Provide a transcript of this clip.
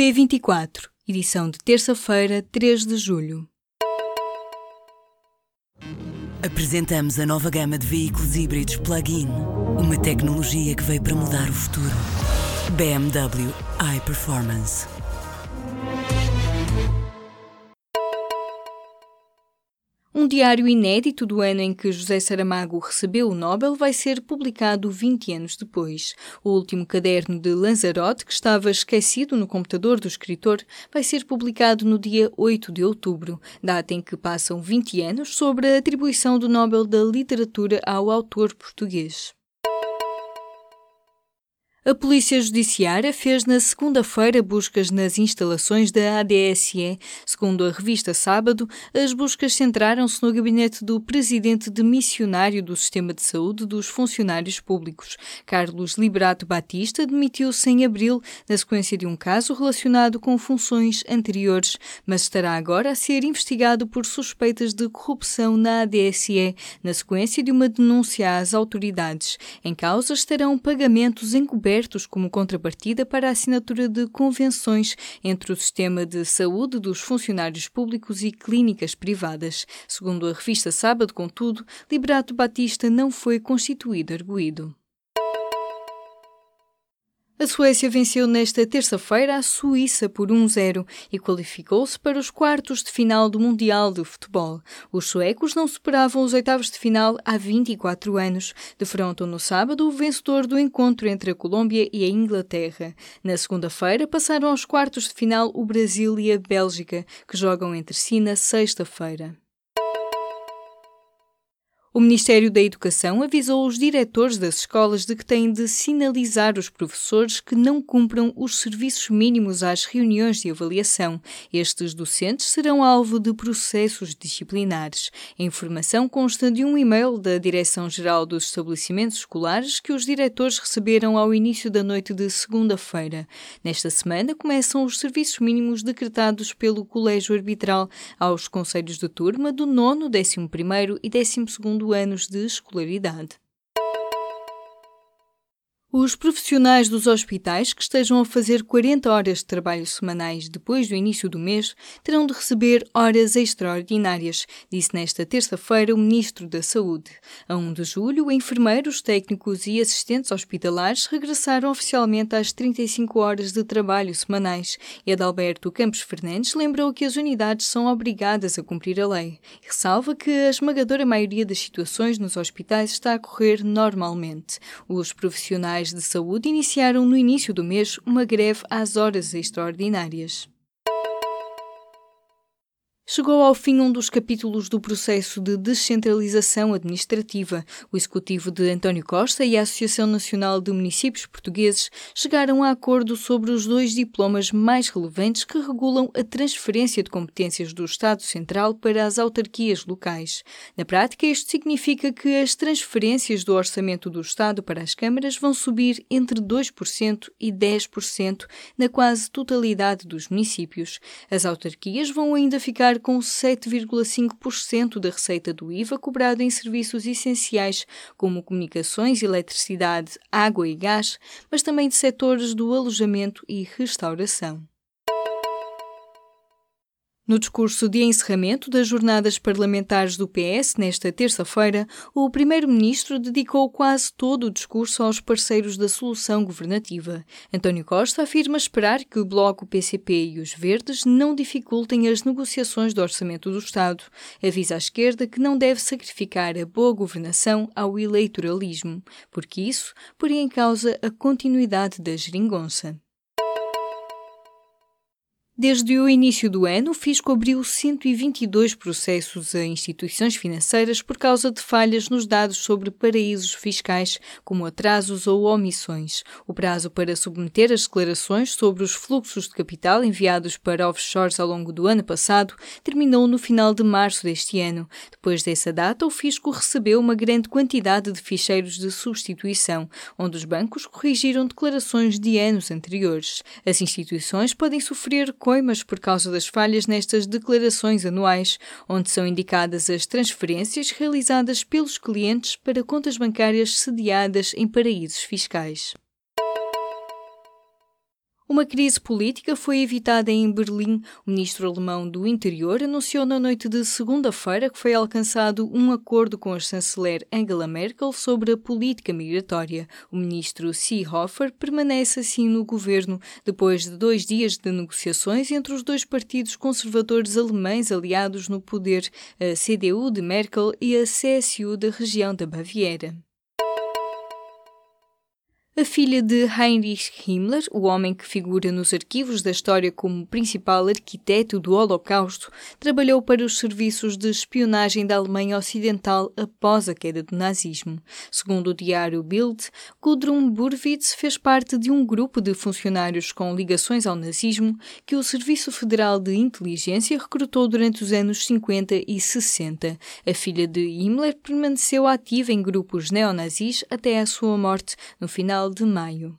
P24, edição de terça-feira, 3 de julho. Apresentamos a nova gama de veículos híbridos plug-in. Uma tecnologia que veio para mudar o futuro. BMW iPerformance. Diário inédito do ano em que José Saramago recebeu o Nobel vai ser publicado 20 anos depois. O último caderno de Lanzarote, que estava esquecido no computador do escritor, vai ser publicado no dia 8 de outubro, data em que passam 20 anos sobre a atribuição do Nobel da Literatura ao autor português. A Polícia Judiciária fez na segunda-feira buscas nas instalações da ADSE. Segundo a revista Sábado, as buscas centraram-se no gabinete do presidente de missionário do Sistema de Saúde dos Funcionários Públicos. Carlos Liberato Batista demitiu-se em abril na sequência de um caso relacionado com funções anteriores, mas estará agora a ser investigado por suspeitas de corrupção na ADSE, na sequência de uma denúncia às autoridades. Em causa estarão pagamentos encobertos abertos como contrapartida para a assinatura de convenções entre o sistema de saúde dos funcionários públicos e clínicas privadas. Segundo a revista Sábado, contudo, Liberato Batista não foi constituído arguído. A Suécia venceu nesta terça-feira a Suíça por 1-0 e qualificou-se para os quartos de final do Mundial de Futebol. Os suecos não superavam os oitavos de final há 24 anos. Defrontam no sábado o vencedor do encontro entre a Colômbia e a Inglaterra. Na segunda-feira passaram aos quartos de final o Brasil e a Bélgica, que jogam entre si na sexta-feira. O Ministério da Educação avisou os diretores das escolas de que têm de sinalizar os professores que não cumpram os serviços mínimos às reuniões de avaliação. Estes docentes serão alvo de processos disciplinares. A informação consta de um e-mail da Direção-Geral dos Estabelecimentos Escolares que os diretores receberam ao início da noite de segunda-feira. Nesta semana começam os serviços mínimos decretados pelo Colégio Arbitral aos conselhos de turma do 9, 11 e 12 completando anos de escolaridade. Os profissionais dos hospitais que estejam a fazer 40 horas de trabalho semanais depois do início do mês terão de receber horas extraordinárias, disse nesta terça-feira o Ministro da Saúde. A 1 de julho, enfermeiros, técnicos e assistentes hospitalares regressaram oficialmente às 35 horas de trabalho semanais e Adalberto Campos Fernandes lembrou que as unidades são obrigadas a cumprir a lei ressalva que a esmagadora maioria das situações nos hospitais está a correr normalmente. Os profissionais profissionais de saúde iniciaram no início do mês uma greve às horas extraordinárias. Chegou ao fim um dos capítulos do processo de descentralização administrativa. O executivo de António Costa e a Associação Nacional de Municípios Portugueses chegaram a acordo sobre os dois diplomas mais relevantes que regulam a transferência de competências do Estado Central para as autarquias locais. Na prática, isto significa que as transferências do orçamento do Estado para as câmaras vão subir entre 2% e 10% na quase totalidade dos municípios. As autarquias vão ainda ficar com 7,5% da receita do IVA cobrado em serviços essenciais, como comunicações, eletricidade, água e gás, mas também de setores do alojamento e restauração. No discurso de encerramento das jornadas parlamentares do PS nesta terça-feira, o primeiro-ministro dedicou quase todo o discurso aos parceiros da solução governativa. António Costa afirma esperar que o Bloco, PCP e os Verdes não dificultem as negociações do orçamento do Estado. Avisa à esquerda que não deve sacrificar a boa governação ao eleitoralismo, porque isso poria em causa a continuidade da geringonça. Desde o início do ano, o Fisco abriu 122 processos a instituições financeiras por causa de falhas nos dados sobre paraísos fiscais, como atrasos ou omissões. O prazo para submeter as declarações sobre os fluxos de capital enviados para offshores ao longo do ano passado terminou no final de março deste ano. Depois dessa data, o Fisco recebeu uma grande quantidade de ficheiros de substituição, onde os bancos corrigiram declarações de anos anteriores. As instituições podem sofrer coimas por causa das falhas nestas declarações anuais, onde são indicadas as transferências realizadas pelos clientes para contas bancárias sediadas em paraísos fiscais. Uma crise política foi evitada em Berlim. O ministro alemão do Interior anunciou na noite de segunda-feira que foi alcançado um acordo com a chanceler Angela Merkel sobre a política migratória. O ministro Seehofer permanece assim no governo depois de dois dias de negociações entre os dois partidos conservadores alemães aliados no poder, a CDU de Merkel e a CSU da região da Baviera. A filha de Heinrich Himmler, o homem que figura nos arquivos da história como principal arquiteto do Holocausto, trabalhou para os serviços de espionagem da Alemanha Ocidental após a queda do nazismo. Segundo o diário Bild, Gudrun Burwitz fez parte de um grupo de funcionários com ligações ao nazismo que o Serviço Federal de Inteligência recrutou durante os anos 50 e 60. A filha de Himmler permaneceu ativa em grupos neonazis até a sua morte no final de maio.